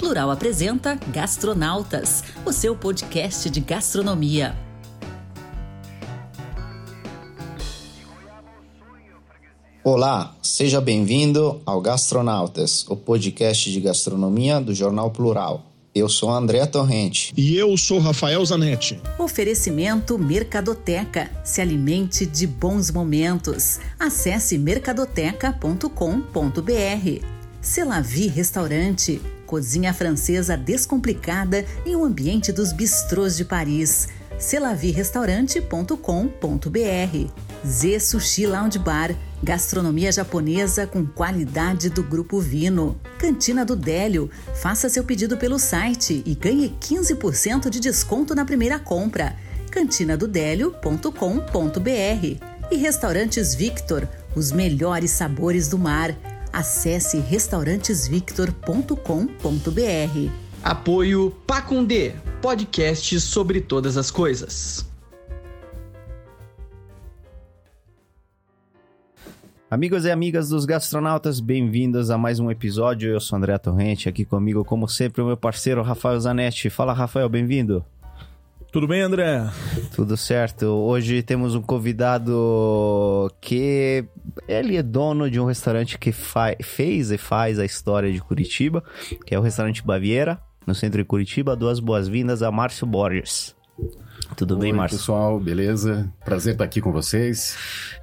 Plural apresenta Gastronautas, o seu podcast de gastronomia. Olá, seja bem-vindo ao Gastronautas, o podcast de gastronomia do Jornal Plural. Eu sou André Torrente. E eu sou Rafael Zanetti. Oferecimento Mercadoteca. Se alimente de bons momentos. Acesse mercadoteca.com.br. Celavi Restaurante. Cozinha francesa descomplicada em um ambiente dos bistrôs de Paris. celavirrestaurante.com.br. Z Sushi Lounge Bar. Gastronomia japonesa com qualidade do Grupo Vino. Cantina do Délio. Faça seu pedido pelo site e ganhe 15% de desconto na primeira compra. cantinadodélio.com.br. E Restaurantes Victor. Os melhores sabores do mar. Acesse restaurantesvictor.com.br. Apoio Pacundê, podcast sobre todas as coisas. Amigos e amigas dos gastronautas, bem-vindos a mais um episódio. Eu sou André Torrente, aqui comigo, como sempre, o meu parceiro Rafael Zanetti. Fala, Rafael, bem-vindo. Tudo bem, André? Tudo certo. Hoje temos um convidado que ele é dono de um restaurante que fez e faz a história de Curitiba, que é o restaurante Baviera, no centro de Curitiba. Duas boas-vindas a Márcio Borges. Tudo Oi, bem, Márcio? pessoal, beleza? Prazer estar aqui com vocês.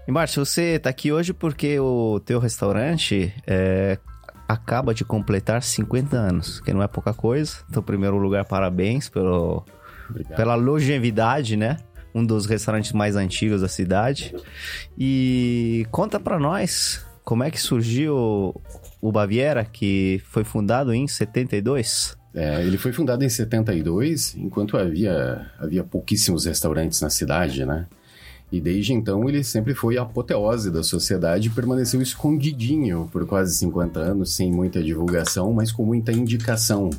E Márcio, você está aqui hoje porque o teu restaurante é, acaba de completar 50 anos, que não é pouca coisa. Então, em primeiro lugar, parabéns pelo, pela longevidade, né? Um dos restaurantes mais antigos da cidade. E conta para nós como é que surgiu o Baviera, que foi fundado em 72. É, ele foi fundado em 72, enquanto havia, havia pouquíssimos restaurantes na cidade, né? E desde então ele sempre foi a apoteose da sociedade e permaneceu escondidinho por quase 50 anos, sem muita divulgação, mas com muita indicação.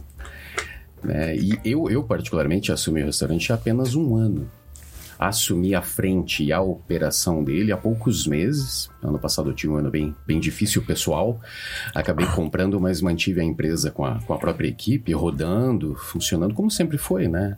Né? E eu, eu, particularmente, assumi o restaurante há apenas um ano. Assumi a frente e a operação dele há poucos meses. Ano passado eu tinha um ano bem, bem difícil pessoal. Acabei comprando, mas mantive a empresa com a, com a própria equipe, rodando, funcionando como sempre foi, né?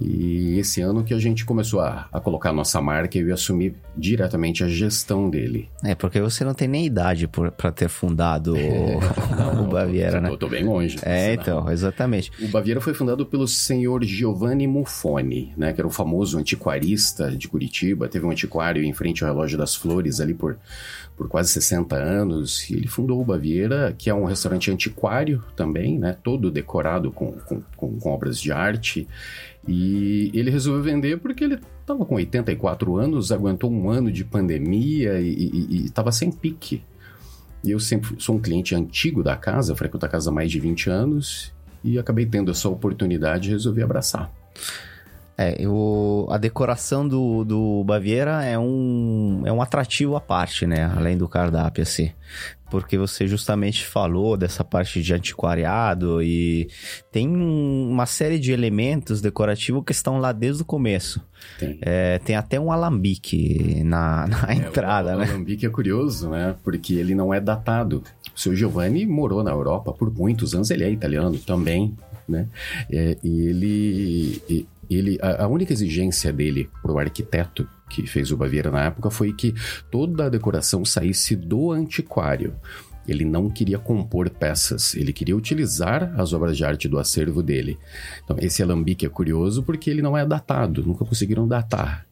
E esse ano que a gente começou a, a colocar a nossa marca, eu ia assumir diretamente a gestão dele. É, porque você não tem nem idade para ter fundado o, o Baviera, tô, né? Tô, tô bem longe. É, então, exatamente. O Baviera foi fundado pelo senhor Giovanni Muffoni, né? Que era o famoso antiquarista de Curitiba. Teve um antiquário em frente ao Relógio das Flores ali por, por quase 60 anos. E ele fundou o Baviera, que é um restaurante antiquário também, né? Todo decorado com, com, com, com obras de arte. E ele resolveu vender porque ele estava com 84 anos, aguentou um ano de pandemia e estava sem pique. E eu sempre sou um cliente antigo da casa, frequento a casa há mais de 20 anos e acabei tendo essa oportunidade e resolvi abraçar. É, eu, a decoração do, do Baviera é um, é um atrativo à parte, né? Além do cardápio, assim. Porque você justamente falou dessa parte de antiquariado e tem uma série de elementos decorativos que estão lá desde o começo. Tem, é, tem até um alambique na, na é, entrada, o, né? O alambique é curioso, né? Porque ele não é datado. O seu Giovanni morou na Europa por muitos anos, ele é italiano também, né? É, e ele... E, ele, a, a, única exigência dele para o arquiteto que fez o Baviera na época foi que toda a decoração saísse do antiquário. Ele não queria compor peças, ele queria utilizar as obras de arte do acervo dele. Então, esse alambique é curioso porque ele não é datado, nunca conseguiram datar.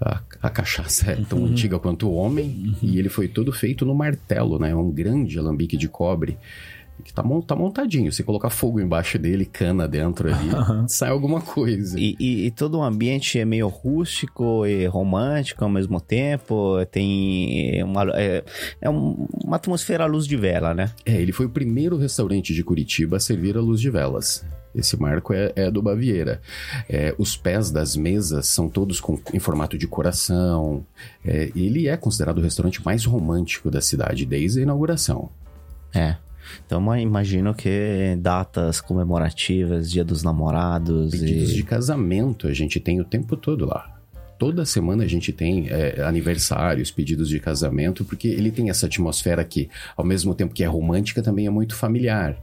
A, a cachaça é tão uhum. antiga quanto o homem uhum. e ele foi todo feito no martelo, né? Um grande alambique de cobre que tá, tá montadinho. Se colocar fogo embaixo dele, cana dentro ali, sai alguma coisa. E, e, e, todo o ambiente é meio rústico e romântico ao mesmo tempo. Tem uma, é, é uma atmosfera à luz de vela, né? É, ele foi o primeiro restaurante de Curitiba a servir a luz de velas. Esse marco é, é do Baviera. É, os pés das mesas são todos com, em formato de coração. É, ele é considerado o restaurante mais romântico da cidade desde a inauguração. É. Então imagino que datas comemorativas, dia dos namorados. Pedidos e... de casamento a gente tem o tempo todo lá. Toda semana a gente tem é, aniversários, pedidos de casamento, porque ele tem essa atmosfera que, ao mesmo tempo que é romântica, também é muito familiar.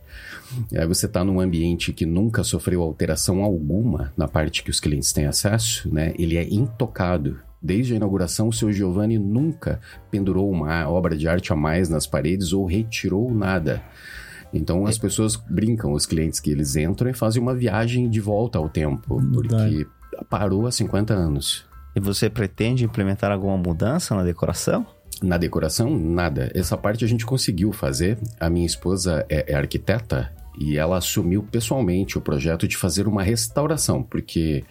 Você está num ambiente que nunca sofreu alteração alguma na parte que os clientes têm acesso, né? Ele é intocado. Desde a inauguração, o seu Giovanni nunca pendurou uma obra de arte a mais nas paredes ou retirou nada. Então as pessoas brincam, os clientes que eles entram e fazem uma viagem de volta ao tempo, porque parou há 50 anos. E você pretende implementar alguma mudança na decoração? Na decoração, nada. Essa parte a gente conseguiu fazer. A minha esposa é, é arquiteta e ela assumiu pessoalmente o projeto de fazer uma restauração, porque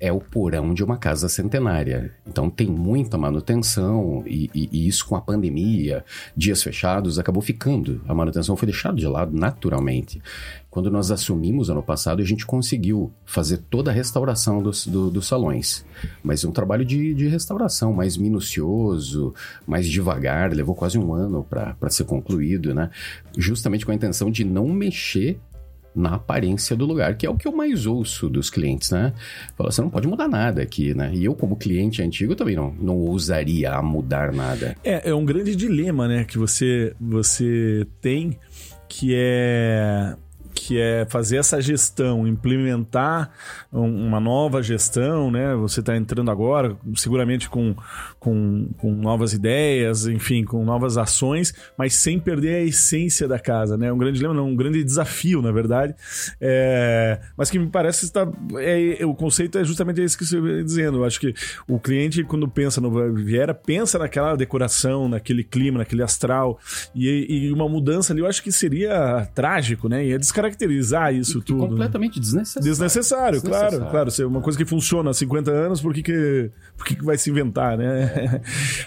é o porão de uma casa centenária. Então tem muita manutenção e, e, e, isso com a pandemia, dias fechados, acabou ficando. A manutenção foi deixada de lado naturalmente. Quando nós assumimos ano passado, a gente conseguiu fazer toda a restauração dos, do, dos salões. Mas um trabalho de, de restauração mais minucioso, mais devagar, levou quase um ano para ser concluído, né? Justamente com a intenção de não mexer na aparência do lugar, que é o que eu mais ouço dos clientes, né? Fala, você não pode mudar nada aqui, né? E eu, como cliente antigo, também não, não ousaria mudar nada. É, é um grande dilema, né? Que você, você tem, que é que é fazer essa gestão, implementar uma nova gestão, né? Você está entrando agora, seguramente com, com, com, novas ideias, enfim, com novas ações, mas sem perder a essência da casa, né? Um grande não, um grande desafio, na verdade. É, mas que me parece está, é, o conceito é justamente esse que você está dizendo. Eu acho que o cliente, quando pensa no Viera, pensa naquela decoração, naquele clima, naquele astral, e, e uma mudança ali, eu acho que seria trágico, né? E é descaracterizado caracterizar isso e, tudo. E completamente desnecessário. Desnecessário, desnecessário. claro, claro. Se é uma coisa que funciona há 50 anos, por que, que, por que, que vai se inventar, né? É.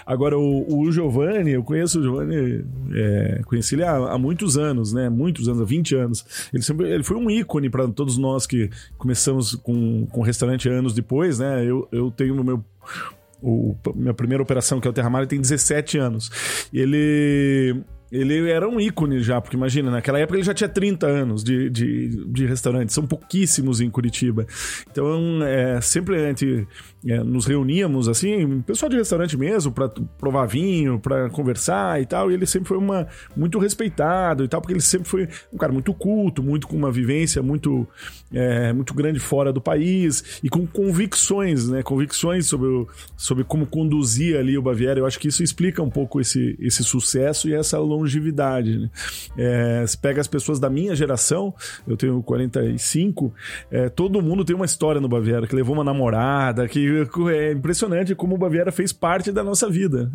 Agora, o, o Giovanni, eu conheço o Giovanni, é, conheci ele há, há, muitos anos, né? Muitos anos, há 20 anos. Ele, sempre, ele foi um ícone para todos nós que começamos com, com restaurante anos depois, né? Eu, eu tenho no meu o, minha primeira operação, que é o Terramar, tem 17 anos. Ele ele era um ícone já, porque imagina, naquela época ele já tinha 30 anos de, de, de restaurante, são pouquíssimos em Curitiba. Então, é, sempre é, nos reuníamos, assim, pessoal de restaurante mesmo, para provar vinho, para conversar e tal, e ele sempre foi uma, muito respeitado e tal, porque ele sempre foi um cara muito culto, muito com uma vivência muito, é, muito grande fora do país e com convicções, né, convicções sobre, o, sobre como conduzir ali o Baviera. Eu acho que isso explica um pouco esse, esse sucesso e essa longevidade longevidade. Né? É, se pega as pessoas da minha geração, eu tenho 45, é, todo mundo tem uma história no Baviera, que levou uma namorada, que é impressionante como o Baviera fez parte da nossa vida.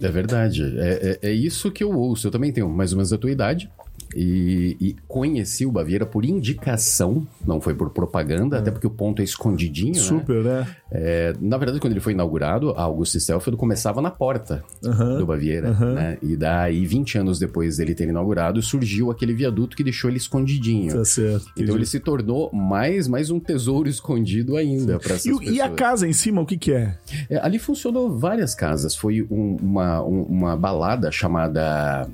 É verdade. É, é, é, isso que eu ouço. Eu também tenho mais ou menos a tua idade. E, e, conheci o Baviera por indicação, não foi por propaganda, é. até porque o ponto é escondidinho. Né? Super, né? né? É, na verdade, quando ele foi inaugurado, a Augusto Stelfield começava na porta do Baviera. Né? E daí, 20 anos depois dele ter inaugurado, surgiu aquele viaduto que deixou ele escondidinho. Tá certo. Então ele se tornou mais, mais um tesouro escondido ainda para essas e, pessoas. E a casa em cima, o que, que é? é ali funcionou várias casas. Foi um, uma, um, uma balada chamada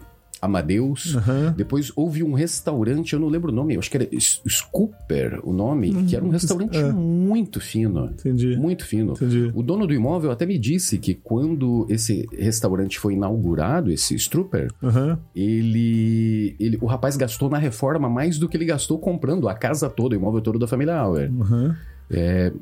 Amadeus. Uhum. Depois houve um restaurante, eu não lembro o nome, eu acho que era Scooper o nome, uhum. que era um restaurante é. muito fino. Entendi. Muito fino. Entendi. O dono do imóvel até me disse que quando esse restaurante foi inaugurado, esse Strooper, uhum. ele, ele, o rapaz gastou na reforma mais do que ele gastou comprando a casa toda, o imóvel todo da família Auer. É,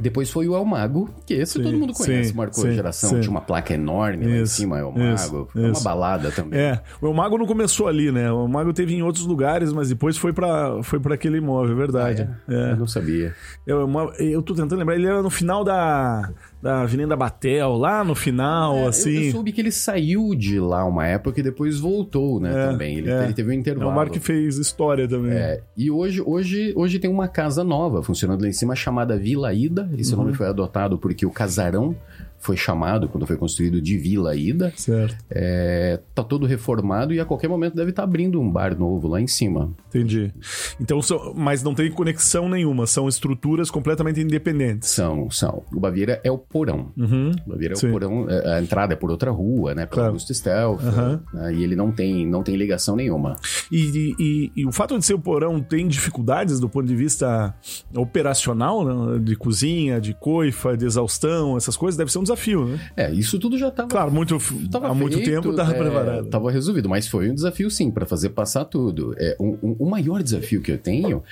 depois foi o El Mago, que esse sim, todo mundo conhece, sim, marcou sim, a geração. Tinha uma placa enorme isso, lá em cima, El Mago. Isso, foi uma balada também. É, o El Mago não começou ali, né? O El Mago teve em outros lugares, mas depois foi para foi pra aquele imóvel, é verdade. Ah, é? É. Eu não sabia. Eu, eu tô tentando lembrar, ele era no final da da Avenida Batel, lá no final, É, assim. Eu, eu soube que ele saiu de lá uma época e depois voltou, né, É, também. Ele, é. ele teve um É intervalo. um bar que fez história também. É, e hoje, hoje, hoje tem uma casa nova funcionando lá em cima chamada Vila Ida. Esse Uhum. nome foi adotado porque o casarão foi chamado, quando foi construído, de Vila Ida. Certo, É, tá todo reformado e a qualquer momento deve estar abrindo um bar novo lá em cima. entendi. Então, são, mas não tem conexão nenhuma, são estruturas completamente independentes. São, são. O Baviera é o porão. Uhum. É o porão, a entrada é por outra rua, né? Pela Claro. Augusto Stealth. Aham. né, e ele não tem, não tem ligação nenhuma. E, e- e- o fato de ser o porão tem dificuldades do ponto de vista operacional, né? de cozinha, de coifa, de exaustão, essas coisas, deve ser um desafio, né? É, isso tudo já estava Claro, muito, Tava há muito feito, tempo estava é, preparado. Tava resolvido, mas foi um desafio sim para fazer passar tudo. É, um- um- o maior desafio que eu tenho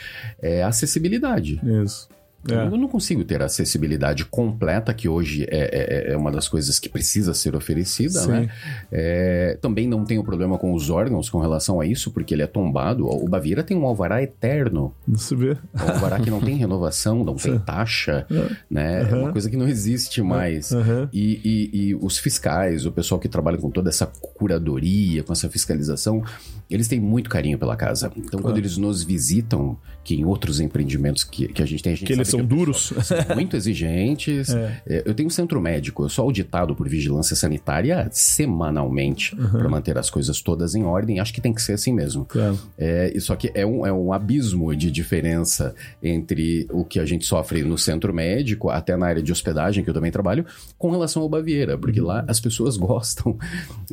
é a acessibilidade. Isso. É. Eu não consigo ter a acessibilidade completa, que hoje é, é- é uma das coisas que precisa ser oferecida, Sim. né? É, também não tenho problema com os órgãos com relação a isso, porque ele é tombado. O Baviera tem um alvará eterno. Você vê? É um alvará que não tem renovação, não tem taxa, né? É uma coisa que não existe mais. Aham. E, e- e os fiscais, o pessoal que trabalha com toda essa curadoria, com essa fiscalização, eles têm muito carinho pela casa. Então, quando eles nos visitam, que em outros empreendimentos que, que a gente tem, a gente Que eles são que o duros. são muito exigentes. É, Eu tenho um centro médico, eu sou auditado por vigilância sanitária semanalmente para manter as coisas todas em ordem. Acho que tem que ser assim mesmo. Claro. É, só que é um, é um abismo de diferença entre o que a gente sofre no centro médico, até na área de hospedagem, que eu também trabalho, com relação ao Baviera, porque lá as pessoas gostam.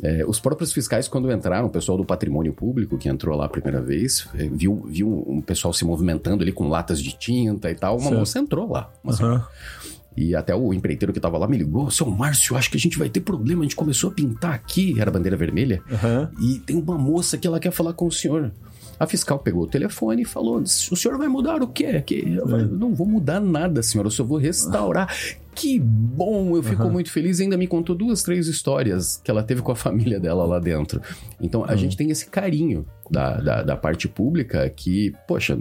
É, os próprios fiscais, quando entraram, o pessoal do patrimônio público, que entrou lá a primeira vez, é, viu, viu um pessoal se movimentando ali com latas de tinta e tal. Uma Certo. Moça entrou lá. Aham. E até o empreiteiro que tava lá me ligou: Seu Márcio, acho que a gente vai ter problema. A gente começou a pintar aqui, era bandeira vermelha. Aham. E tem uma moça que ela quer falar com o senhor. A fiscal pegou o telefone e falou: O senhor vai mudar o quê? Que eu falei, não vou mudar nada, senhor. Eu só vou restaurar. Que bom! Eu fico muito feliz. Ainda me contou duas, três histórias que ela teve com a família dela lá dentro. Então a gente tem esse carinho da, da, da parte pública que, poxa,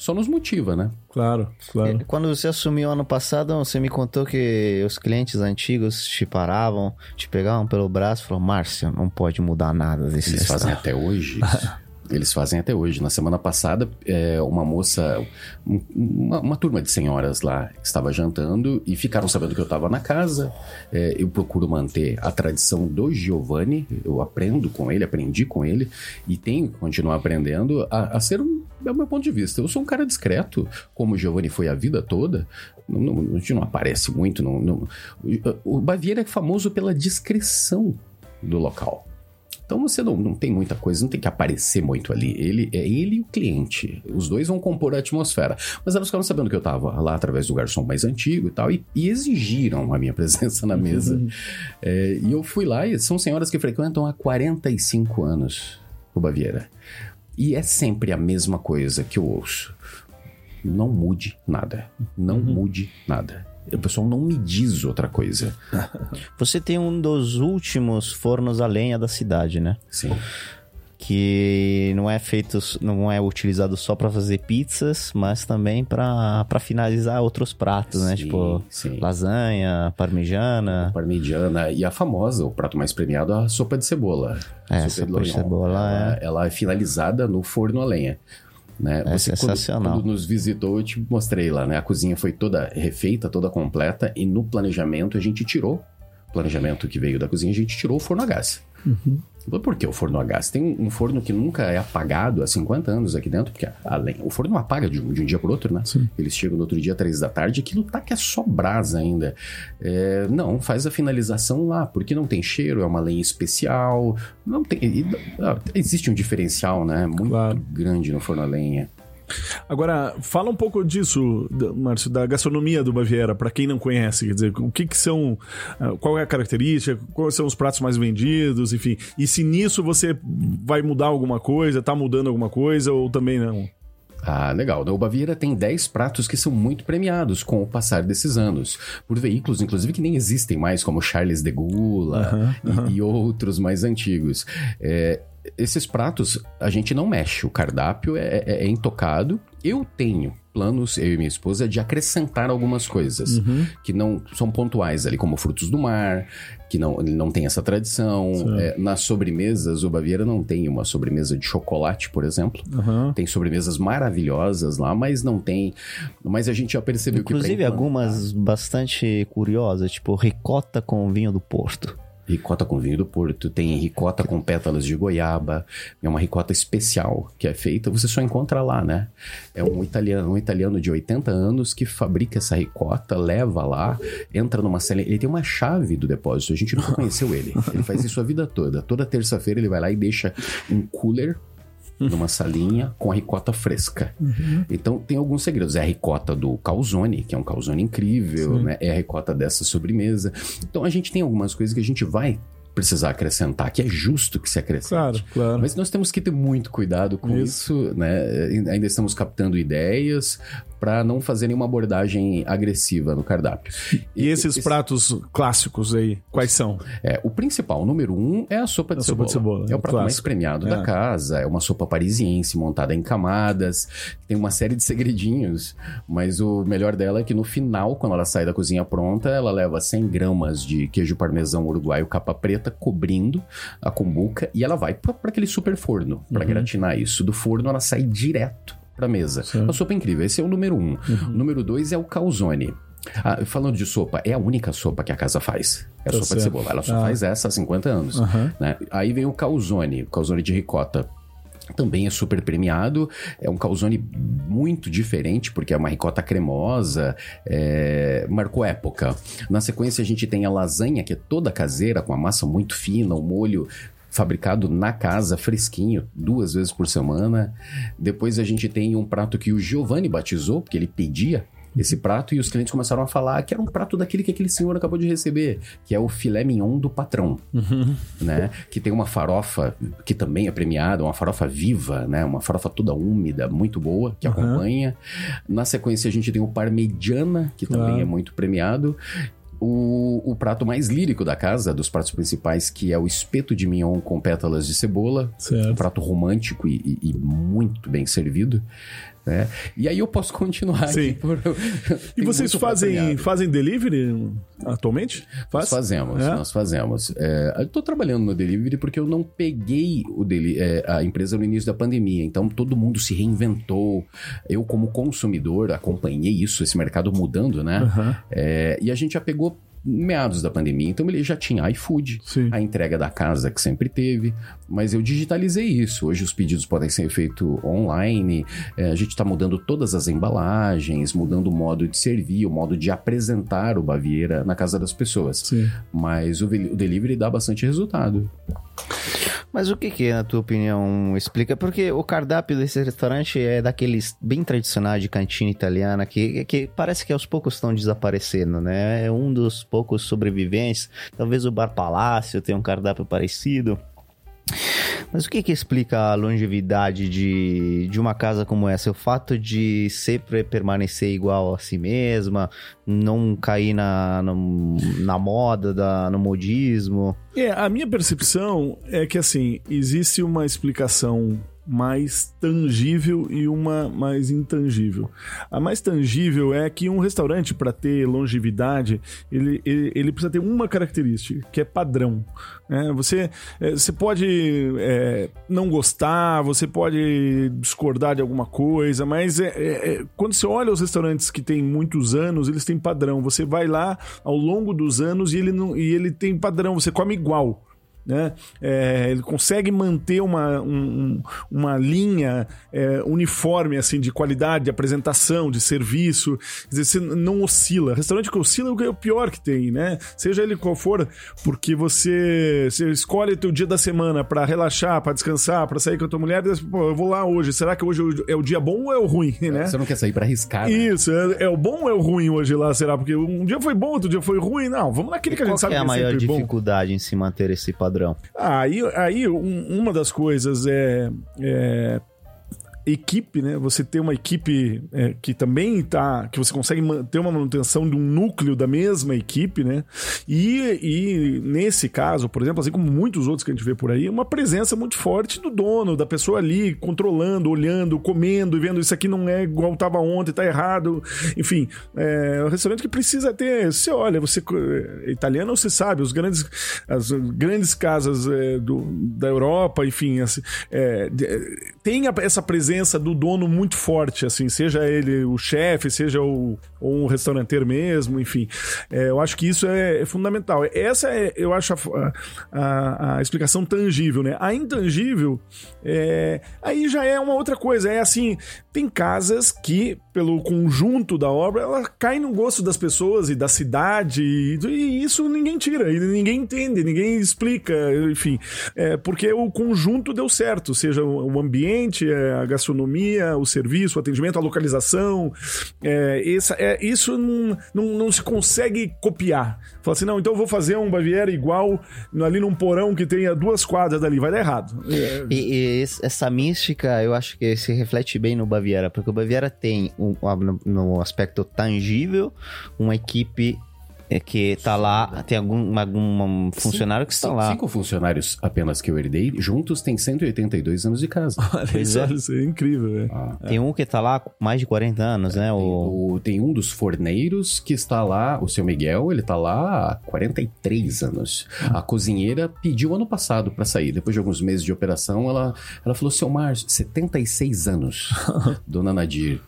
só nos motiva, né? Claro, claro. Quando você assumiu ano passado, você me contou que os clientes antigos te paravam, te pegavam pelo braço e falavam, Márcio, não pode mudar nada desse Eles fazem estado." até hoje isso. Eles fazem até hoje. Na semana passada, é, uma moça, um- uma, uma turma de senhoras lá estava jantando e ficaram sabendo que eu estava na casa. É, eu procuro manter a tradição do Giovanni. Eu aprendo com ele, aprendi com ele e tenho que continuar aprendendo a, a ser um. É o meu ponto de vista. Eu sou um cara discreto, como o Giovanni foi a vida toda. Não, não- a gente não aparece muito. Não, não- o Baviera é famoso pela discrição do local. Então você não, não tem muita coisa, não tem que aparecer muito ali. Ele é ele e o cliente. Os dois vão compor a atmosfera. Mas elas ficaram sabendo que eu tava lá através do garçom mais antigo e tal, e, e exigiram a minha presença na mesa. É, e eu fui lá, e são senhoras que frequentam há 45 anos o Baviera. E é sempre a mesma coisa que eu ouço. Não mude nada. Não mude nada. O pessoal não me diz outra coisa. Você tem um dos últimos fornos a lenha da cidade, né? Sim. Que não é feito, não é utilizado só pra fazer pizzas, mas também pra finalizar outros pratos, né? Sim, Tipo sim. lasanha, parmegiana. parmegiana e a famosa, o prato mais premiado, a sopa de cebola. É, de sopa de Lorient. cebola ela, ela é finalizada no forno a lenha. Né? É quando- sensacional. Quando, nos visitou, eu te mostrei lá, né? A cozinha foi toda refeita, toda completa, e no planejamento a gente tirou. O planejamento que veio da cozinha, a gente tirou o forno a gás. Mas Por que o forno a gás? Tem um forno que nunca é apagado há 50 anos aqui dentro, porque além, o forno apaga de um, de um dia para outro, né? Eles chegam no outro dia, três da tarde, aquilo tá que é só brasa ainda. É, não, faz a finalização lá, porque não tem cheiro, é uma lenha especial. Não tem. e- ah, existe um diferencial, né? Muito Claro. grande no forno a lenha. Agora, fala um pouco disso, da- Márcio, da gastronomia do Baviera, pra quem não conhece, quer dizer, o que que são, ah, qual é a característica, quais são os pratos mais vendidos, enfim. E se nisso você vai mudar alguma coisa, tá mudando alguma coisa ou também não? Ah, legal. O Baviera tem 10 pratos que são muito premiados com o passar desses anos. Por veículos, inclusive, que nem existem mais, como Charles de Gula e, e outros mais antigos. É, esses pratos a gente não mexe. O cardápio é, é- é intocado. Eu tenho planos, eu e minha esposa, de acrescentar algumas coisas Uhum. que não são pontuais ali, como frutos do mar, que não, não tem essa tradição. É, nas sobremesas, o Baviera não tem uma sobremesa de chocolate, por exemplo. Aham. Tem sobremesas maravilhosas lá, mas não tem. Mas a gente já percebeu que. Inclusive pra implantar- algumas bastante curiosas, tipo ricota com vinho do Porto. Ricota com vinho do Porto, tem ricota com pétalas de goiaba, é uma ricota especial que é feita, você só encontra lá, né? É um italiano, um italiano de 80 anos que fabrica essa ricota, leva lá, entra numa cela, ele tem uma chave do depósito, a gente nunca conheceu ele. Ele faz isso a vida toda. Toda terça-feira ele vai lá e deixa um cooler numa salinha com a ricota fresca. Então tem alguns segredos. É a ricota do calzone, que é um calzone incrível, né? É a ricota dessa sobremesa. Então a gente tem algumas coisas que a gente vai precisar acrescentar, que é justo que se acrescente. Claro, claro. Mas nós temos que ter muito cuidado com isso, né? Ainda estamos captando ideias para não fazer nenhuma abordagem agressiva no cardápio. E esses esse- pratos clássicos aí, quais são? é, o principal, o número um, é a sopa de, A sopa cebola. de cebola, É o prato mais clássico. premiado É. da casa. É uma sopa parisiense montada em camadas. Tem uma série de segredinhos. Mas o melhor dela é que no final, quando ela sai da cozinha pronta, ela leva 100 gramas de queijo parmesão uruguaio capa preta, cobrindo a cumbuca. E ela vai para aquele super forno para gratinar isso. Do forno ela sai direto pra mesa. Uma sopa incrível. Esse é o número um. O número dois é o calzone. Ah, falando de sopa, é a única sopa que a casa faz. É a Tá sopa certo. de cebola. Ela só Ah. faz essa há 50 anos. Aham. né? Aí vem o calzone, o calzone de ricota. Também é super premiado, é um calzone muito diferente, porque é uma ricota cremosa, é, marcou época. Na sequência a gente tem a lasanha, que é toda caseira, com a massa muito fina, o molho fabricado na casa, fresquinho, duas vezes por semana. Depois a gente tem um prato que o Giovanni batizou, porque ele pedia esse prato, e os clientes começaram a falar que era um prato daquele que aquele senhor acabou de receber, que é o filé mignon do patrão, né? Que tem uma farofa que também é premiada, uma farofa viva, né? Uma farofa toda úmida, muito boa, que acompanha. Na sequência a gente tem o parmegiana, que também é muito premiado. O, o prato mais lírico da casa, dos pratos principais, que é o espeto de mignon com pétalas de cebola. Certo. Um prato romântico e, e- e muito bem servido. Né? E aí eu posso continuar Sim. Por... E vocês fazem, fazem delivery atualmente? Nós fazemos, É? nós fazemos. É, eu tô trabalhando no delivery porque eu não peguei o deli é, a empresa no início da pandemia. Então todo mundo se reinventou. Eu, como consumidor, acompanhei isso, esse mercado mudando, né? É, e a gente já pegou meados da pandemia, então ele já tinha iFood, Sim. a entrega da casa que sempre teve, mas eu digitalizei isso. Hoje os pedidos podem ser feitos online, é, a gente está mudando todas as embalagens, mudando o modo de servir, o modo de apresentar o Baviera na casa das pessoas. Sim. Mas o, o delivery dá bastante resultado. Mas o que que, na tua opinião, explica? Porque o cardápio desse restaurante é daqueles bem tradicionais de cantina italiana que, que parece que aos poucos estão desaparecendo, né? É um dos poucos sobreviventes. Talvez o Bar Palácio tenha um cardápio parecido. Mas o que que explica a longevidade de, de uma casa como essa? O fato de sempre permanecer igual a si mesma, não cair na, no- na moda, da, no modismo? É, a minha percepção é que assim, existe uma explicação mais tangível e uma mais intangível. A mais tangível é que um restaurante, para ter longevidade, ele, ele, ele precisa ter uma característica, que é padrão. né? você, é, você pode é, não gostar, você pode discordar de alguma coisa, mas é, é, é, quando você olha os restaurantes que têm muitos anos, eles têm padrão. Você vai lá ao longo dos anos e ele, não, e ele tem padrão, você come igual né? É, ele consegue manter uma, um- um- uma linha é, uniforme assim de qualidade, de apresentação, de serviço. Quer dizer, você não oscila. Restaurante que oscila é o pior que tem, né? Seja ele qual for, porque você, você escolhe o teu dia da semana para relaxar, para descansar, para sair com a tua mulher. e Pô, eu vou lá hoje. Será que hoje é o dia bom ou é o ruim, né? Você não quer sair para arriscar, né? Isso, é, é o bom ou é o ruim hoje lá, será? Porque um dia foi bom, outro dia foi ruim. Não, vamos naquele que a gente sabe que é a que é maior sempre bom. dificuldade em se manter esse padrão? Ah, aí, aí um- uma das coisas é, é equipe, né? Você ter uma equipe é, que também tá. que você consegue ter uma manutenção de um núcleo da mesma equipe, né? E, e nesse caso, por exemplo, assim como muitos outros que a gente vê por aí, uma presença muito forte do dono, da pessoa ali controlando, olhando, comendo e vendo isso aqui não é igual estava ontem, tá errado. Enfim, é um restaurante que precisa ter. Você olha, você é italiano, você sabe, os grandes, as grandes casas é, do, da Europa, enfim, assim, é, tem essa presença do dono muito forte, assim, seja ele o chefe, seja o, um restauranteiro mesmo, enfim. É, eu acho que isso é, é fundamental. Essa é, eu acho, a, a, a, explicação tangível, né? A intangível, é, aí já é uma outra coisa. É assim, tem casas que, pelo conjunto da obra, ela cai no gosto das pessoas e da cidade, e, e isso ninguém tira, e ninguém entende, ninguém explica, enfim. É, porque o conjunto deu certo, seja o ambiente, é, a o serviço, o atendimento, a localização. É, essa, é, isso não, não, não, se consegue copiar. Fala assim, não, então eu vou fazer um Baviera igual ali num porão que tenha duas quadras dali. Vai dar errado. É. E, e, essa mística, eu acho que se reflete bem no Baviera, porque o Baviera tem, um, no aspecto tangível, uma equipe é que tá lá, tem algum, algum funcionário que está cinco, lá. Cinco funcionários apenas que eu herdei, juntos tem 182 anos de casa. Olha, isso, é. isso é incrível, ah, Tem um que tá lá mais de 40 anos, né? O... o... Tem um dos forneiros que está lá, o seu Miguel, ele tá lá há 43 anos. A cozinheira pediu ano passado para sair. Depois de alguns meses de operação, ela, ela falou, seu Márcio, 76 anos, dona Nadir.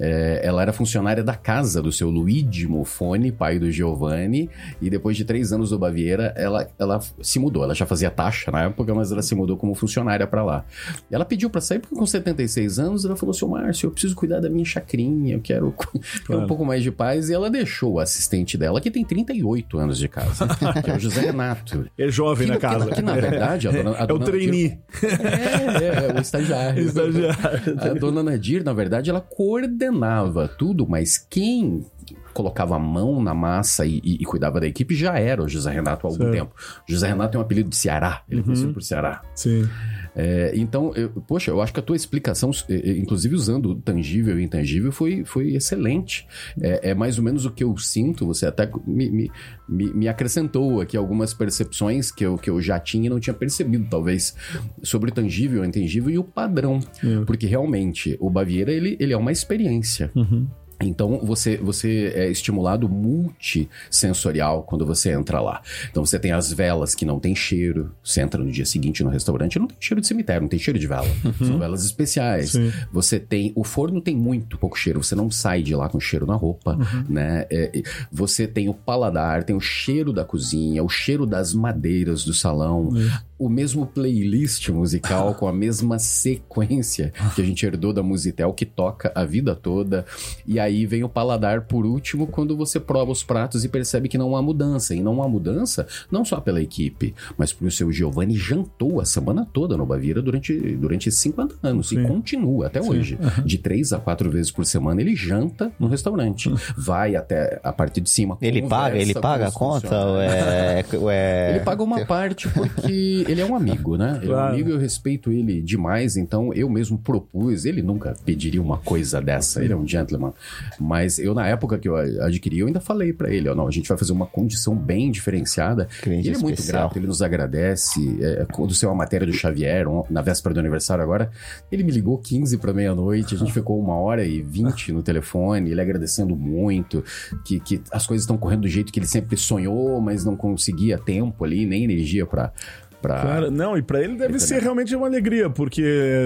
É, ela era funcionária da casa do seu Luigi Mofone, pai do Giovanni, e depois de três anos do Baviera, ela, ela se mudou. Ela já fazia taxa na época, mas ela se mudou como funcionária para lá. Ela pediu para sair porque com 76 anos ela falou: Seu Márcio, eu preciso cuidar da minha chacrinha, eu quero claro. um pouco mais de paz. E ela deixou o assistente dela, que tem 38 anos de casa, que é o José Renato. É jovem que, na casa. Que, que na verdade, a dona, a é dona o trainee. É, é, é, o estagiário. estagiário. A dona Nadir, na verdade, ela coordenava coordenava tudo, mas quem colocava a mão na massa e, e, e, cuidava da equipe já era o José Renato há algum certo. tempo. O José Renato tem um apelido de Ceará, ele é uhum. é conhecido por Ceará. Sim. É, então, eu, poxa, eu acho que a tua explicação, inclusive usando tangível e intangível, foi, foi excelente. É, é, mais ou menos o que eu sinto, você até me, me, me, acrescentou aqui algumas percepções que eu, que eu já tinha e não tinha percebido, talvez, sobre o tangível, o intangível e o padrão. Uhum. Porque realmente, o Baviera, ele, ele é uma experiência. Uhum. Então você, você é estimulado multissensorial quando você entra lá. Então você tem as velas que não tem cheiro. Você entra no dia seguinte no restaurante não tem cheiro de cemitério, não tem cheiro de vela. Uhum. São velas especiais. Sim. Você tem. O forno tem muito pouco cheiro. Você não sai de lá com cheiro na roupa, uhum. né? É, você tem o paladar, tem o cheiro da cozinha, o cheiro das madeiras do salão, uhum. o mesmo playlist musical com a mesma sequência que a gente herdou da Musitel que toca a vida toda. E aí aí vem o paladar por último, quando você prova os pratos e percebe que não há mudança. E não há mudança não só pela equipe, mas porque o seu Giovanni jantou a semana toda no Baviera durante, durante 50 anos Sim. e continua até Sim. hoje. Uhum. De três a quatro vezes por semana ele janta no restaurante. Uhum. Vai até a parte de cima. Ele paga, ele paga a conta? Ou é, ou é... Ele paga uma parte porque ele é um amigo, né? Ele claro. é um amigo, eu respeito ele demais, então eu mesmo propus, ele nunca pediria uma coisa dessa, ele é um gentleman. Mas eu, na época que eu adquiri, eu ainda falei para ele, ó, não, a gente vai fazer uma condição bem diferenciada. Cliente ele é muito grato, ele nos agradece. É, quando saiu a matéria do Xavier, na véspera do aniversário agora, ele me ligou 15 para meia-noite, a gente ficou uma hora e 20 no telefone, ele agradecendo muito, que, que as coisas estão correndo do jeito que ele sempre sonhou, mas não conseguia tempo ali, nem energia para Pra... Claro, não, e para ele deve ser também. realmente uma alegria, porque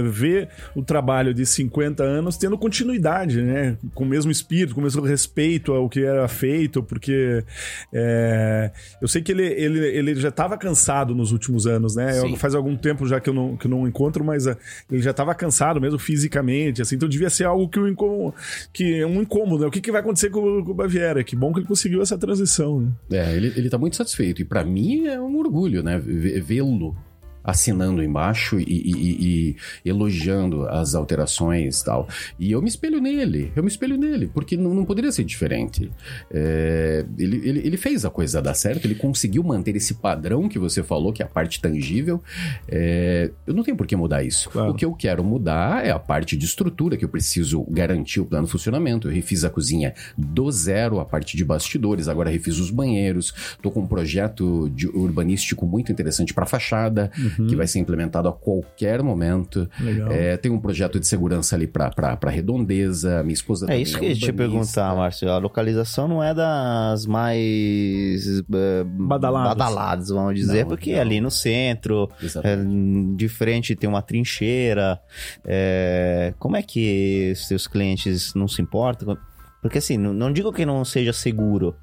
ver o trabalho de 50 anos tendo continuidade, né? Com o mesmo espírito, com o mesmo respeito ao que era feito, porque é, eu sei que ele, ele, ele já estava cansado nos últimos anos, né? Faz algum tempo já que eu não, que eu não encontro, mas uh, ele já estava cansado mesmo fisicamente, assim, então devia ser algo que, um incômodo, que é um incômodo, né? O que, que vai acontecer com, com o Baviera? Que bom que ele conseguiu essa transição, né? É, ele, ele tá muito satisfeito, e para mim é um orgulho, né? Ver vê-lo assinando embaixo e, e, e, elogiando as alterações e tal. E eu me espelho nele, eu me espelho nele, porque não, não poderia ser diferente. É, ele, ele, ele, fez a coisa dar certo, ele conseguiu manter esse padrão que você falou, que é a parte tangível. É, eu não tenho por que mudar isso. Claro. O que eu quero mudar é a parte de estrutura, que eu preciso garantir o plano de funcionamento. Eu refiz a cozinha do zero, a parte de bastidores, agora refiz os banheiros, tô com um projeto de urbanístico muito interessante para fachada. Uhum uhum. que vai ser implementado a qualquer momento. É, tem um projeto de segurança ali para redondeza. Minha esposa É isso que eu ia te perguntar, Márcio. A localização não é das mais uh, badaladas. badaladas. vamos dizer, não, porque não. ali no centro, é, de frente tem uma trincheira. É, como é que seus clientes não se importam? Porque assim, não, não digo que não seja seguro,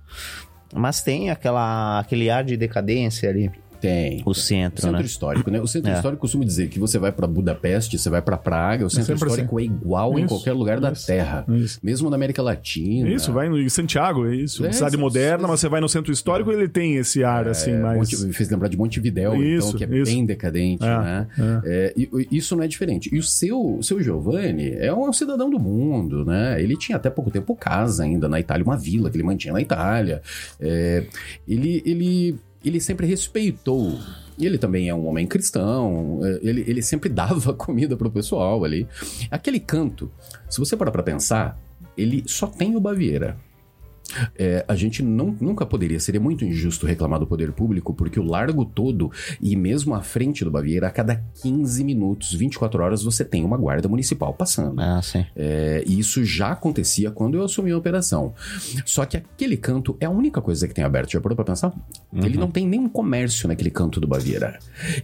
mas tem aquela, aquele ar de decadência ali. Tem. O centro, centro né? histórico, né? O centro é. histórico costuma dizer que você vai para Budapeste, você vai para Praga, o centro histórico assim. é igual isso, em qualquer lugar isso, da Terra. Isso. Mesmo na América Latina. Isso, vai em Santiago, é isso. É, cidade moderna, mas você vai no centro histórico, ele tem esse ar, é, assim, mais... Monte, me fez lembrar de Montevidéu, então, que é bem decadente, é, né? É. isso não é diferente. E o seu, seu Giovanni é um cidadão do mundo, né? Ele tinha até pouco tempo casa ainda na Itália, uma vila que ele mantinha na Itália. ele, ele ele sempre respeitou. Ele também é um homem cristão, é, ele, ele sempre dava comida pro pessoal ali. Aquele canto, se você parar pra pensar, ele só tem o Baviera. É, a gente não, nunca poderia, seria muito injusto reclamar do poder público, porque o largo todo, e mesmo à frente do Baviera, a cada 15 minutos, 24 horas, você tem uma guarda municipal passando. Ah, sim. É, e isso já acontecia quando eu assumi a operação. Só que aquele canto é a única coisa que tem aberto. Já parou pra pensar? Uhum. Ele não tem nenhum comércio naquele canto do Baviera.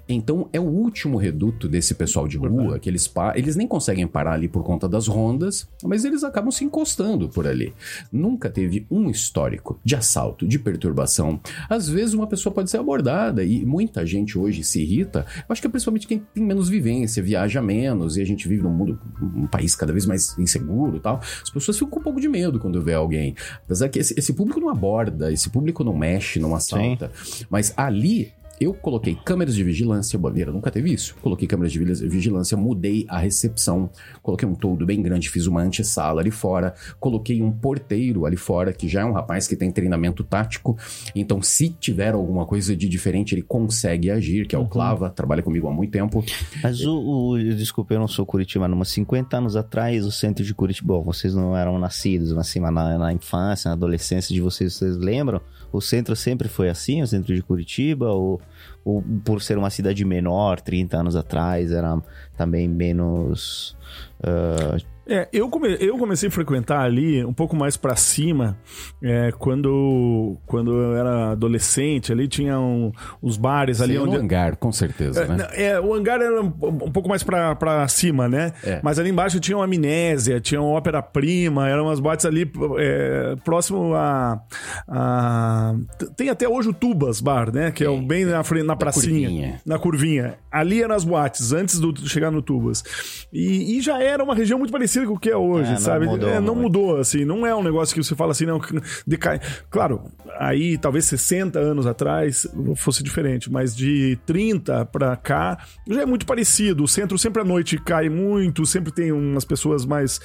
Então é o último reduto desse pessoal de rua, que eles, eles nem conseguem parar ali por conta das rondas, mas eles acabam se encostando por ali. Nunca teve um um histórico de assalto, de perturbação. Às vezes uma pessoa pode ser abordada e muita gente hoje se irrita. Eu acho que é principalmente quem tem menos vivência, viaja menos e a gente vive num mundo, um país cada vez mais inseguro e tal. As pessoas ficam com um pouco de medo quando vê alguém. Apesar que esse, esse público não aborda, esse público não mexe, não assalta. Sim. Mas ali eu coloquei câmeras de vigilância, Boaveira nunca teve isso. Coloquei câmeras de vigilância, mudei a recepção, coloquei um toldo bem grande, fiz uma antessala ali fora, coloquei um porteiro ali fora, que já é um rapaz que tem treinamento tático. Então, se tiver alguma coisa de diferente, ele consegue agir, que é o uhum. Clava, trabalha comigo há muito tempo. Mas o, o desculpa, eu não sou Curitiba, mas 50 anos atrás, o centro de Curitiba, bom, vocês não eram nascidos, mas assim, na, na infância, na adolescência de vocês, vocês lembram? O centro sempre foi assim, o centro de Curitiba, ou, ou por ser uma cidade menor, 30 anos atrás, era também menos. Uh, é, eu, come, eu comecei a frequentar ali um pouco mais para cima é, quando, quando eu era adolescente. Ali tinha um, os bares ali. Sim, onde... o hangar, com certeza, é, né? É, o hangar era um, um pouco mais para cima, né? É. Mas ali embaixo tinha uma amnésia, tinha uma ópera prima, eram umas boates ali é, próximo a, a, Tem até hoje o Tubas Bar, né? Que é bem na, frente, na pracinha. Curvinha. Na curvinha. Ali eram as boates, antes de chegar no Tubas. E, e já era uma região muito parecida parecido com o que é hoje, é, sabe? Não mudou, é, não mudou, assim, não é um negócio que você fala assim, não, decai. Claro, aí talvez 60 anos atrás fosse diferente, mas de 30 para cá já é muito parecido. O centro sempre à noite cai muito, sempre tem umas pessoas mais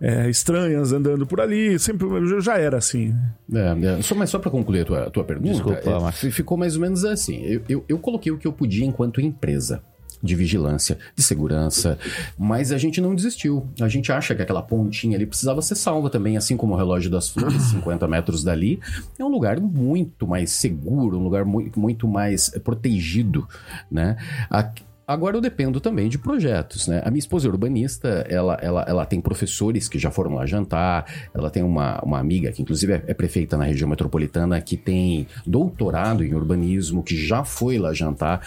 é, estranhas andando por ali, sempre já era assim. É, é só, mas só para concluir a tua, tua pergunta, Desculpa, é, ficou mais ou menos assim. Eu, eu, eu coloquei o que eu podia enquanto empresa de vigilância, de segurança, mas a gente não desistiu. A gente acha que aquela pontinha ali precisava ser salva também, assim como o relógio das flores, 50 metros dali. É um lugar muito mais seguro, um lugar muito, muito mais protegido, né? Aqui, Agora eu dependo também de projetos, né? A minha esposa é urbanista, ela, ela, ela tem professores que já foram lá jantar, ela tem uma, uma amiga que inclusive é, é prefeita na região metropolitana, que tem doutorado em urbanismo, que já foi lá jantar.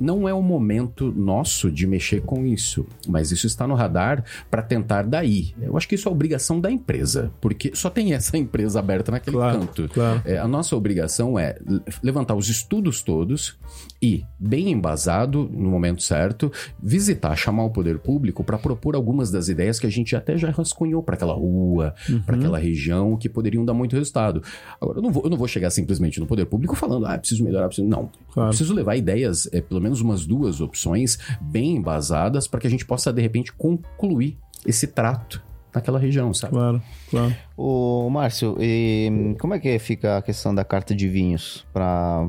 Não é o momento nosso de mexer com isso, mas isso está no radar para tentar daí. Eu acho que isso é obrigação da empresa, porque só tem essa empresa aberta naquele claro, canto. Claro. É, a nossa obrigação é levantar os estudos todos e, bem embasado, no momento certo? Visitar, chamar o poder público para propor algumas das ideias que a gente até já rascunhou para aquela rua, uhum. para aquela região, que poderiam dar muito resultado. Agora, eu não vou, eu não vou chegar simplesmente no poder público falando, ah, preciso melhorar, preciso... Não. Claro. Preciso levar ideias, é, pelo menos umas duas opções bem embasadas para que a gente possa, de repente, concluir esse trato naquela região, sabe? Claro, claro. Ô, Márcio, e como é que fica a questão da carta de vinhos para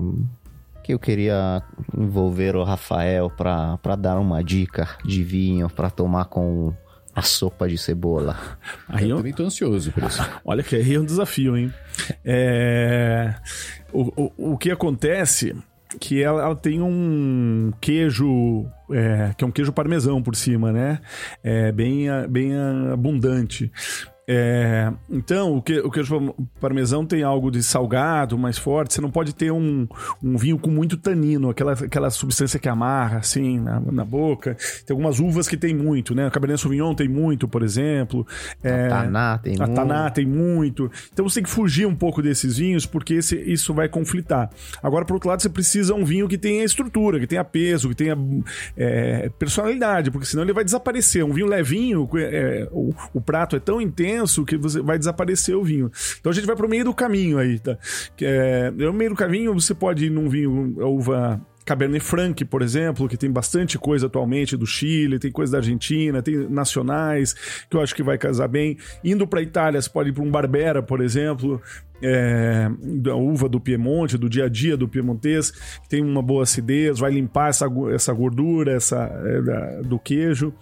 que eu queria envolver o Rafael para dar uma dica de vinho para tomar com a sopa de cebola. Aí eu, eu também tô ansioso por isso. Olha que aí é um desafio, hein? É... O, o, o que acontece que ela, ela, tem um queijo é, que é um queijo parmesão por cima, né? É bem, bem abundante. É, então, o, que, o queijo parmesão tem algo de salgado, mais forte. Você não pode ter um, um vinho com muito tanino, aquela, aquela substância que amarra, assim, na, na boca. Tem algumas uvas que tem muito, né? O Cabernet Sauvignon tem muito, por exemplo. É, a Taná tem a muito. Taná tem muito. Então, você tem que fugir um pouco desses vinhos, porque esse, isso vai conflitar. Agora, por outro lado, você precisa um vinho que tenha estrutura, que tenha peso, que tenha é, personalidade, porque senão ele vai desaparecer. Um vinho levinho, é, o, o prato é tão intenso intenso que você vai desaparecer o vinho. Então a gente vai pro meio do caminho aí, tá? Que é, no meio do caminho você pode ir num vinho uva Cabernet Franc, por exemplo, que tem bastante coisa atualmente do Chile, tem coisa da Argentina, tem nacionais, que eu acho que vai casar bem. Indo para Itália, você pode ir para um Barbera, por exemplo, é, da uva do Piemonte, do dia a dia do piemontês, que tem uma boa acidez, vai limpar essa, essa gordura essa, é, da, do queijo.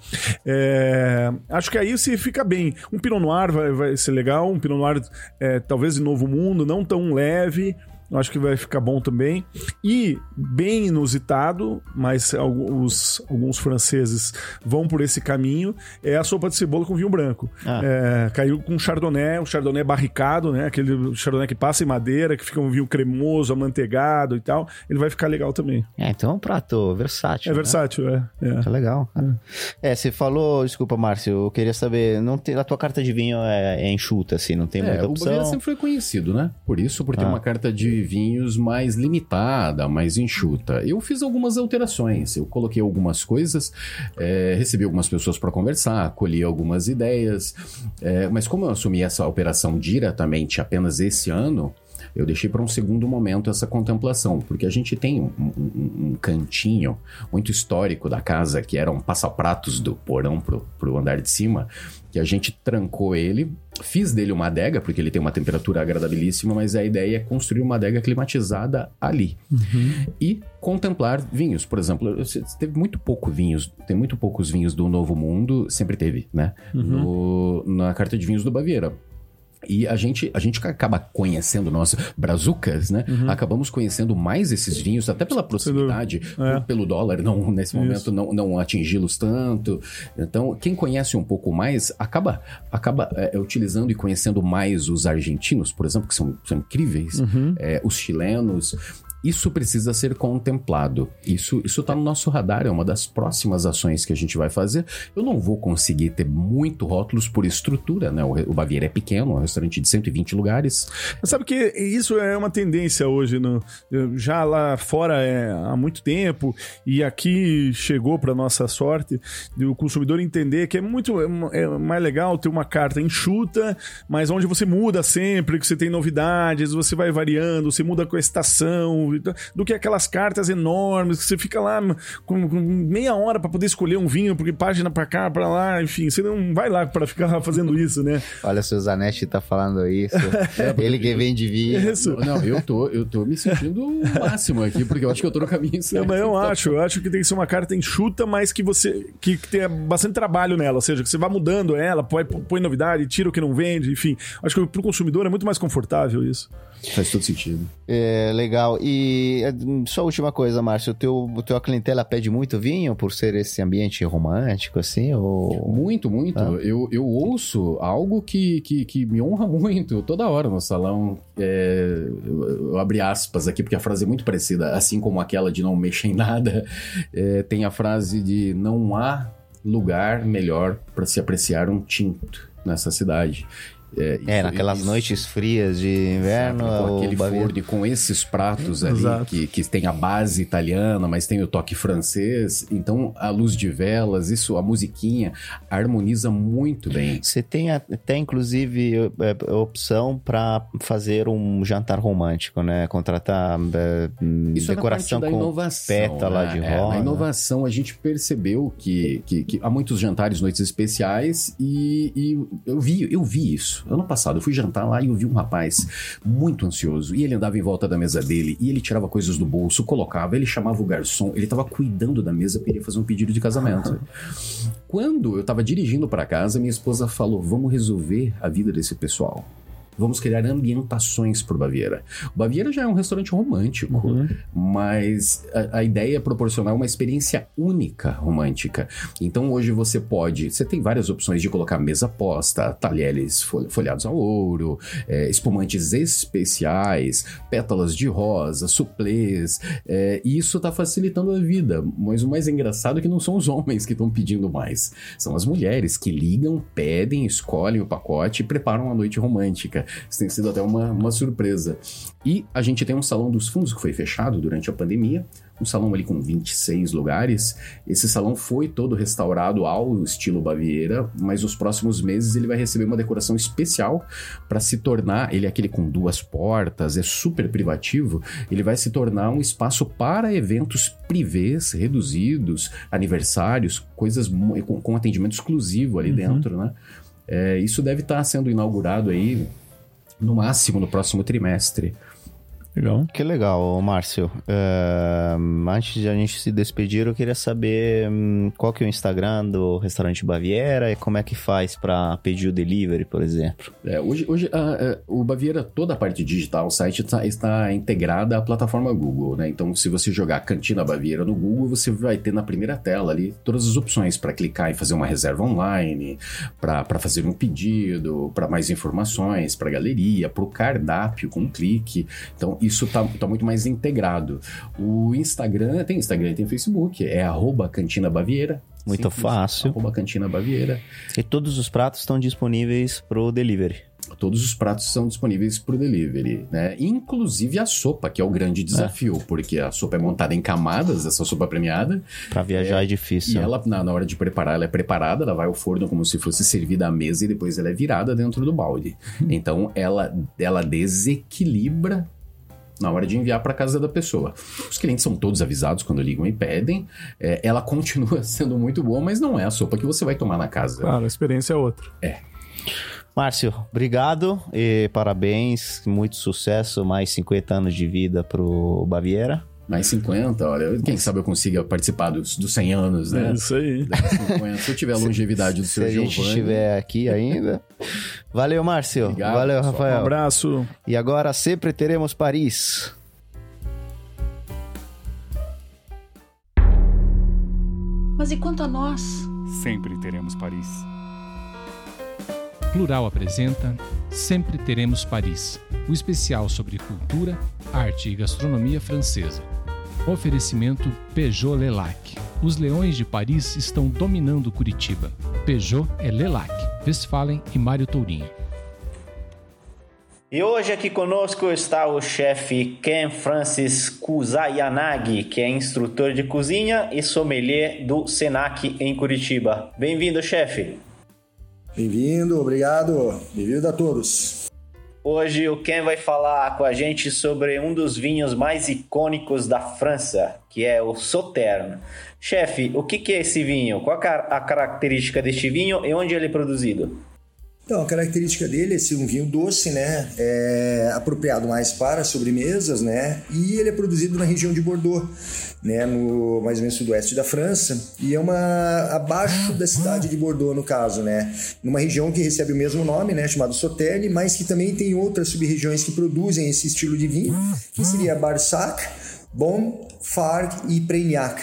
É, acho que aí se fica bem. Um Pinot Noir vai, vai ser legal, um Pinot Noir é, talvez de Novo Mundo, não tão leve, acho que vai ficar bom também. E bem inusitado, mas alguns, alguns franceses vão por esse caminho, é a sopa de cebola com vinho branco. Ah. É, caiu com chardonnay, um chardonnay barricado, né? Aquele chardonnay que passa em madeira, que fica um vinho cremoso, amanteigado e tal. Ele vai ficar legal também. É, então é um prato versátil. É né? versátil, é. é. é legal. É. é. você falou, desculpa, Márcio, eu queria saber, não tem, a tua carta de vinho é, é enxuta, assim, não tem é, muita opção. O Baviera sempre foi conhecido, né? Por isso, por ter ah. uma carta de vinhos mais limitada, mais enxuta. Eu fiz algumas alterações, eu coloquei algumas coisas, é, recebi algumas pessoas para conversar, colhi algumas ideias, é, mas como eu assumi essa operação diretamente apenas esse ano, eu deixei para um segundo momento essa contemplação, porque a gente tem um, um, um, cantinho muito histórico da casa, que eram passapratos do porão pro, pro andar de cima, que a gente trancou ele, fiz dele uma adega, porque ele tem uma temperatura agradabilíssima, mas a ideia é construir uma adega climatizada ali. Uhum. E contemplar vinhos. Por exemplo, teve muito pouco vinhos, tem muito poucos vinhos do Novo Mundo, sempre teve, né? Uhum. No, na carta de vinhos do Baviera. E a gente, a gente acaba conhecendo nós, brazucas, né? Uhum. Acabamos conhecendo mais esses vinhos, até pela proximidade, é. pelo dólar, não nesse momento Isso. não, não atingi-los tanto. Então, quem conhece um pouco mais acaba, acaba é, utilizando e conhecendo mais os argentinos, por exemplo, que são, são incríveis, uhum. é, os chilenos. Isso precisa ser contemplado. Isso isso está no nosso radar, é uma das próximas ações que a gente vai fazer. Eu não vou conseguir ter muito rótulos por estrutura, né? O, o Baviera é pequeno, é um restaurante de 120 lugares. Mas sabe que isso é uma tendência hoje, no, já lá fora é, há muito tempo e aqui chegou para nossa sorte o consumidor entender que é muito é, é mais legal ter uma carta enxuta, mas onde você muda sempre, que você tem novidades, você vai variando, você muda com a estação, do que aquelas cartas enormes que você fica lá com, com meia hora para poder escolher um vinho, porque página para cá, para lá, enfim, você não vai lá para ficar fazendo isso, né? Olha, se o Zanetti tá falando isso, é, ele que vende vinho. Isso. Não, eu tô, eu tô me sentindo o máximo aqui, porque eu acho que eu tô no caminho certo. Não, eu acho, eu acho que tem que ser uma carta enxuta, mas que você que, que tenha bastante trabalho nela, ou seja, que você vá mudando ela, põe, põe novidade, tira o que não vende, enfim. Acho que pro consumidor é muito mais confortável isso. Faz todo sentido. É, legal. E é, só última coisa, Márcio, o teu, o teu clientela pede muito vinho por ser esse ambiente romântico, assim? Ou... Muito, muito. Ah. Eu, eu ouço algo que, que, que, me honra muito toda hora no salão. É, eu, eu abri aspas aqui, porque a frase é muito parecida, assim como aquela de não mexer em nada. É, tem a frase de não há lugar melhor para se apreciar um tinto nessa cidade. É, isso, é naquelas isso. noites frias de inverno. com aquele forno e com esses pratos ali que, que tem a base italiana, mas tem o toque francês. Então, a luz de velas, isso, a musiquinha, harmoniza muito bem. Você tem até, inclusive, é, opção para fazer um jantar romântico, né? Contratar é, isso decoração com inovação, pétala né? de é, rosa. na inovação, a gente percebeu que, que, que há muitos jantares, noites especiais, e, e eu vi, eu vi isso isso. Ano passado eu fui jantar lá e eu vi um rapaz muito ansioso. E ele andava em volta da mesa dele e ele tirava coisas do bolso, colocava, ele chamava o garçom, ele estava cuidando da mesa porque ia fazer um pedido de casamento. Quando eu estava dirigindo para casa, minha esposa falou: "Vamos resolver a vida desse pessoal" vamos criar ambientações para o Baviera. O Baviera já é um restaurante romântico, uhum. mas a, a, ideia é proporcionar uma experiência única romântica. Então hoje você pode, você tem várias opções de colocar mesa posta, talheres folhados a ouro, é, espumantes especiais, pétalas de rosa, suplês, é, e isso está facilitando a vida. Mas o mais engraçado é que não são os homens que estão pedindo mais, são as mulheres que ligam, pedem, escolhem o pacote e preparam uma noite romântica. Isso tem sido até uma, uma surpresa. E a gente tem um salão dos fundos que foi fechado durante a pandemia, um salão ali com 26 lugares. Esse salão foi todo restaurado ao estilo Baviera, mas nos próximos meses ele vai receber uma decoração especial para se tornar, ele é aquele com duas portas, é super privativo, ele vai se tornar um espaço para eventos privês reduzidos, aniversários, coisas com, com atendimento exclusivo ali uhum. dentro, né? É, isso deve estar tá sendo inaugurado aí no máximo no próximo trimestre. Legal. Que legal, Márcio. Uh, antes de a gente se despedir, eu queria saber um, qual que é o Instagram do restaurante Baviera e como é que faz para pedir o delivery, por exemplo. É, hoje hoje uh, uh, o Baviera, toda a parte digital, o site tá, está integrada à plataforma Google, né? Então, se você jogar Cantina Baviera no Google, você vai ter na primeira tela ali todas as opções para clicar e fazer uma reserva online, para fazer um pedido, para mais informações, para galeria, para o cardápio com um clique. Então, isso tá, tá muito mais integrado. O Instagram, tem Instagram, tem Facebook, é arroba Cantina Baviera. Muito Simples, fácil. Arroba Cantina Baviera. E todos os pratos estão disponíveis pro delivery. Todos os pratos são disponíveis para o delivery, né? Inclusive a sopa, que é o grande desafio, é. porque a sopa é montada em camadas, essa sopa premiada. Para viajar é, é, difícil. E ela, na, na, hora de preparar, ela é preparada, ela vai ao forno como se fosse servida à mesa e depois ela é virada dentro do balde. Hum. Então ela, ela desequilibra na hora de enviar para casa da pessoa. Os clientes são todos avisados quando ligam e pedem. É, ela continua sendo muito boa, mas não é a sopa que você vai tomar na casa. Claro, a experiência é outra. É. Márcio, obrigado e parabéns, muito sucesso, mais 50 anos de vida pro Baviera mais 50, olha, quem sabe eu consiga participar dos, dos 100 anos, né? É isso aí. 50, se eu tiver a longevidade do seu Se a gente estiver aqui ainda. Valeu, Márcio. Obrigado, Valeu, pessoal. Rafael. Um abraço. E agora sempre teremos Paris. Mas e quanto a nós? Sempre teremos Paris. Plural apresenta Sempre Teremos Paris, o especial sobre cultura, arte e gastronomia francesa. Oferecimento Peugeot Lelac. Os leões de Paris estão dominando Curitiba. Peugeot é Lelac, Westphalen e Mário Tourinho. E hoje aqui conosco está o chefe Ken Francis Kuzayanagi, que é instrutor de cozinha e sommelier do Senac em Curitiba. Bem-vindo, chefe. Bem-vindo, obrigado. Bem-vindo a todos. Hoje o Ken vai falar com a gente sobre um dos vinhos mais icônicos da França, que é o Sauternes. Chefe, o que é esse vinho? Qual a característica deste vinho e onde ele é produzido? Então, a característica dele é ser um vinho doce, né? É apropriado mais para sobremesas, né? E ele é produzido na região de Bordeaux, né? No mais ou menos sudoeste da França. E é uma abaixo da cidade de Bordeaux, no caso, né? Numa região que recebe o mesmo nome, né? Chamado Sauternes, mas que também tem outras sub-regiões que produzem esse estilo de vinho, que seria Barsac, Bon, Farg e Prégnac.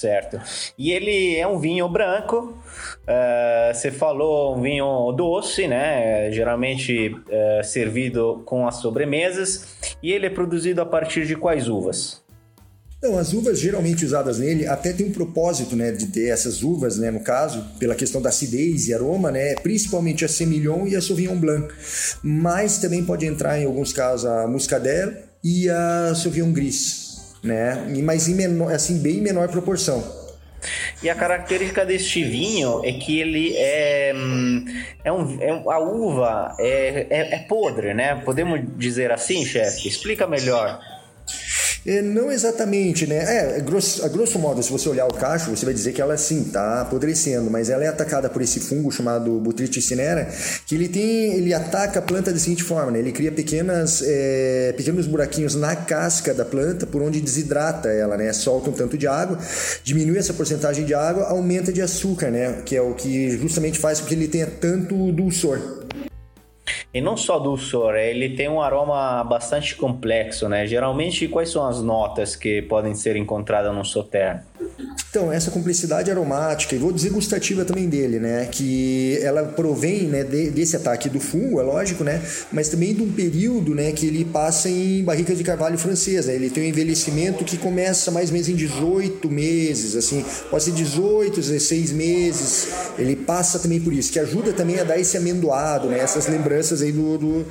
Certo. E ele é um vinho branco. Uh, você falou um vinho doce, né? Geralmente uh, servido com as sobremesas. E ele é produzido a partir de quais uvas? Não, as uvas geralmente usadas nele até tem um propósito, né, de ter essas uvas, né, no caso, pela questão da acidez e aroma, né, principalmente a Semillon e a Sauvignon Blanc. Mas também pode entrar em alguns casos a Muscadelle e a Sauvignon Gris, né, mas em menor, assim bem menor proporção. E a característica deste vinho é que ele é, hum, é, um, é a uva é, é, é podre, né? Podemos dizer assim, chefe? Explica melhor. É, não exatamente, né? É, é, grosso, a grosso modo, se você olhar o cacho, você vai dizer que ela sim está apodrecendo, mas ela é atacada por esse fungo chamado Botrytis cinerea, que ele tem, ele ataca a planta da seguinte forma, né? Ele cria pequenas, é, pequenos buraquinhos na casca da planta, por onde desidrata ela, né? Solta um tanto de água, diminui essa porcentagem de água, aumenta de açúcar, né? Que é o que justamente faz com que ele tenha tanto dulçor. E não só dulçor, ele tem um aroma bastante complexo, né? Geralmente, quais são as notas que podem ser encontradas no Sauternes? Então, essa complexidade aromática, e vou dizer gustativa também dele, né? Que ela provém né, de, desse ataque do fungo, é lógico, né? Mas também de um período né, que ele passa em barricas de carvalho francesa. Ele tem um envelhecimento que começa mais ou menos em 18 meses, assim, pode ser 18, 16 meses. Ele passa também por isso, que ajuda também a dar esse amendoado, né? Essas lembranças aí do, do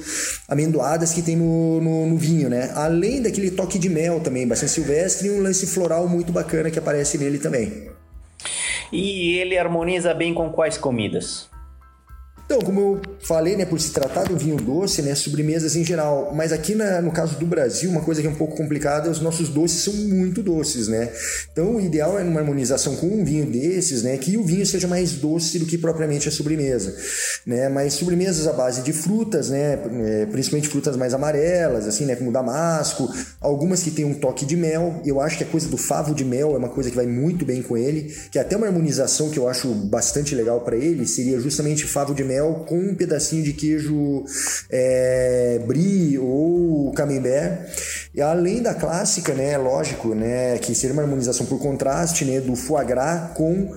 amendoadas que tem no, no, no vinho, né? Além daquele toque de mel também, bastante silvestre, e um lance floral muito bacana que aparece nele também. E ele harmoniza bem com quais comidas? Então, como eu falei, né, por se tratar um vinho doce, né, sobremesas em geral, mas aqui na, no caso do Brasil, uma coisa que é um pouco complicada, os nossos doces são muito doces, né? Então, o ideal é numa harmonização com um vinho desses, né, que o vinho seja mais doce do que propriamente a sobremesa, né? Mas sobremesas à base de frutas, né, é, principalmente frutas mais amarelas, assim, né, como damasco, algumas que têm um toque de mel. Eu acho que a coisa do favo de mel é uma coisa que vai muito bem com ele, que é até uma harmonização que eu acho bastante legal para ele seria justamente favo de mel mel com um pedacinho de queijo é, brie ou camembert. E além da clássica, né, lógico, né, que seria uma harmonização por contraste, né, do foie gras com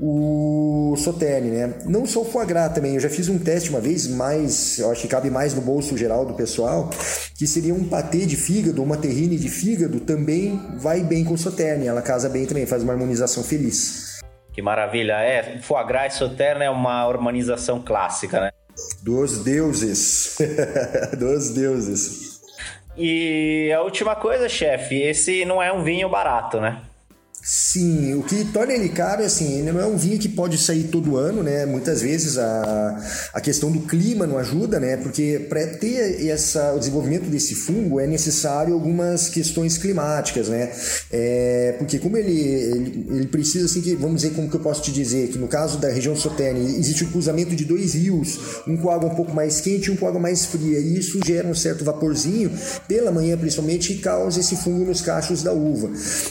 o sauterne, né? Não só o foie gras também, eu já fiz um teste uma vez, mas eu acho que cabe mais no bolso geral do pessoal, que seria um patê de fígado, uma terrine de fígado, também vai bem com o sauterne, ela casa bem também, faz uma harmonização feliz. Que maravilha. É, foie gras e sauternes é uma harmonização clássica, né? Dos deuses. Dos deuses. E a última coisa, chefe, esse não é um vinho barato, né? Sim, o que torna ele caro é assim, ele não é um vinho que pode sair todo ano, né? Muitas vezes a, a questão do clima não ajuda, né? Porque para ter essa, o desenvolvimento desse fungo é necessário algumas questões climáticas, né? É, porque como ele, ele, ele, precisa, assim, que, vamos dizer, como que eu posso te dizer, que no caso da região Soterne existe o cruzamento de dois rios, um com água um pouco mais quente e um com água mais fria, e isso gera um certo vaporzinho, pela manhã principalmente, e causa esse fungo nos cachos da uva.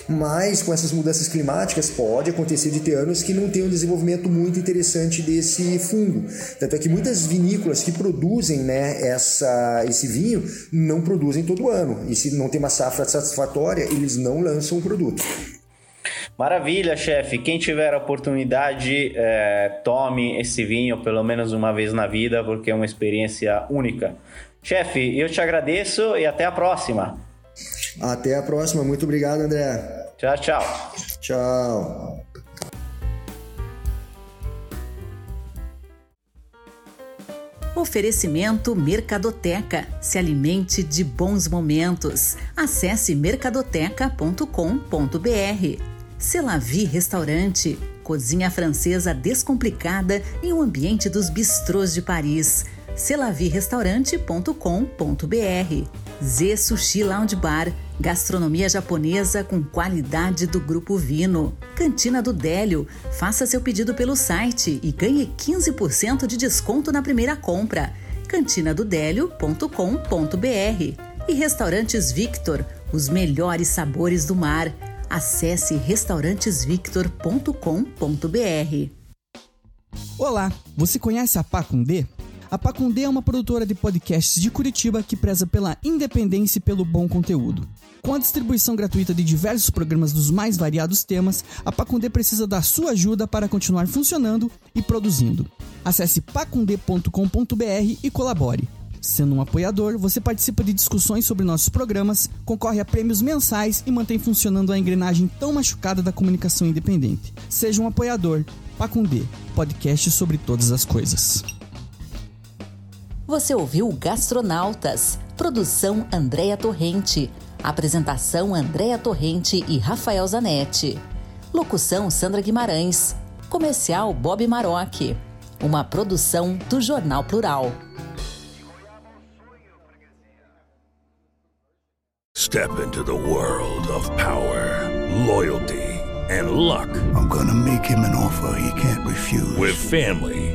Mas com essas mudanças mudanças climáticas, pode acontecer de ter anos que não tem um desenvolvimento muito interessante desse fungo. Tanto é que muitas vinícolas que produzem né, essa, esse vinho não produzem todo ano. E se não tem uma safra satisfatória, eles não lançam o produto. Maravilha, chefe. Quem tiver a oportunidade, é, tome esse vinho pelo menos uma vez na vida, porque é uma experiência única. Chefe, eu te agradeço e até a próxima. Até a próxima. Muito obrigado, André. Tchau, tchau. Tchau. Oferecimento Mercadoteca. Se alimente de bons momentos. Acesse mercadoteca.com.br. Celavi Restaurante. Cozinha francesa descomplicada em um ambiente dos bistrôs de Paris. celavirestaurante.com.br. Z Sushi Lounge Bar Gastronomia japonesa com qualidade do Grupo Vino. Cantina do Délio. Faça seu pedido pelo site e ganhe 15% de desconto na primeira compra. cantinadodélio.com.br. E Restaurantes Victor. Os melhores sabores do mar. Acesse restaurantesvictor.com.br. Olá, você conhece a Pacundê? A Pacundê é uma produtora de podcasts de Curitiba que preza pela independência e pelo bom conteúdo. Com a distribuição gratuita de diversos programas dos mais variados temas, a Pacundê precisa da sua ajuda para continuar funcionando e produzindo. Acesse pacundê.com.br e colabore. Sendo um apoiador, você participa de discussões sobre nossos programas, concorre a prêmios mensais e mantém funcionando a engrenagem tão machucada da comunicação independente. Seja um apoiador. Pacundê, podcast sobre todas as coisas. Você ouviu Gastronautas, produção Andréa Torrente, apresentação Andréa Torrente e Rafael Zanetti, locução Sandra Guimarães, comercial Bob Maroc, uma produção do Jornal Plural. Step into the world of power, loyalty, and luck. I'm gonna make him an offer he can't refuse. With family,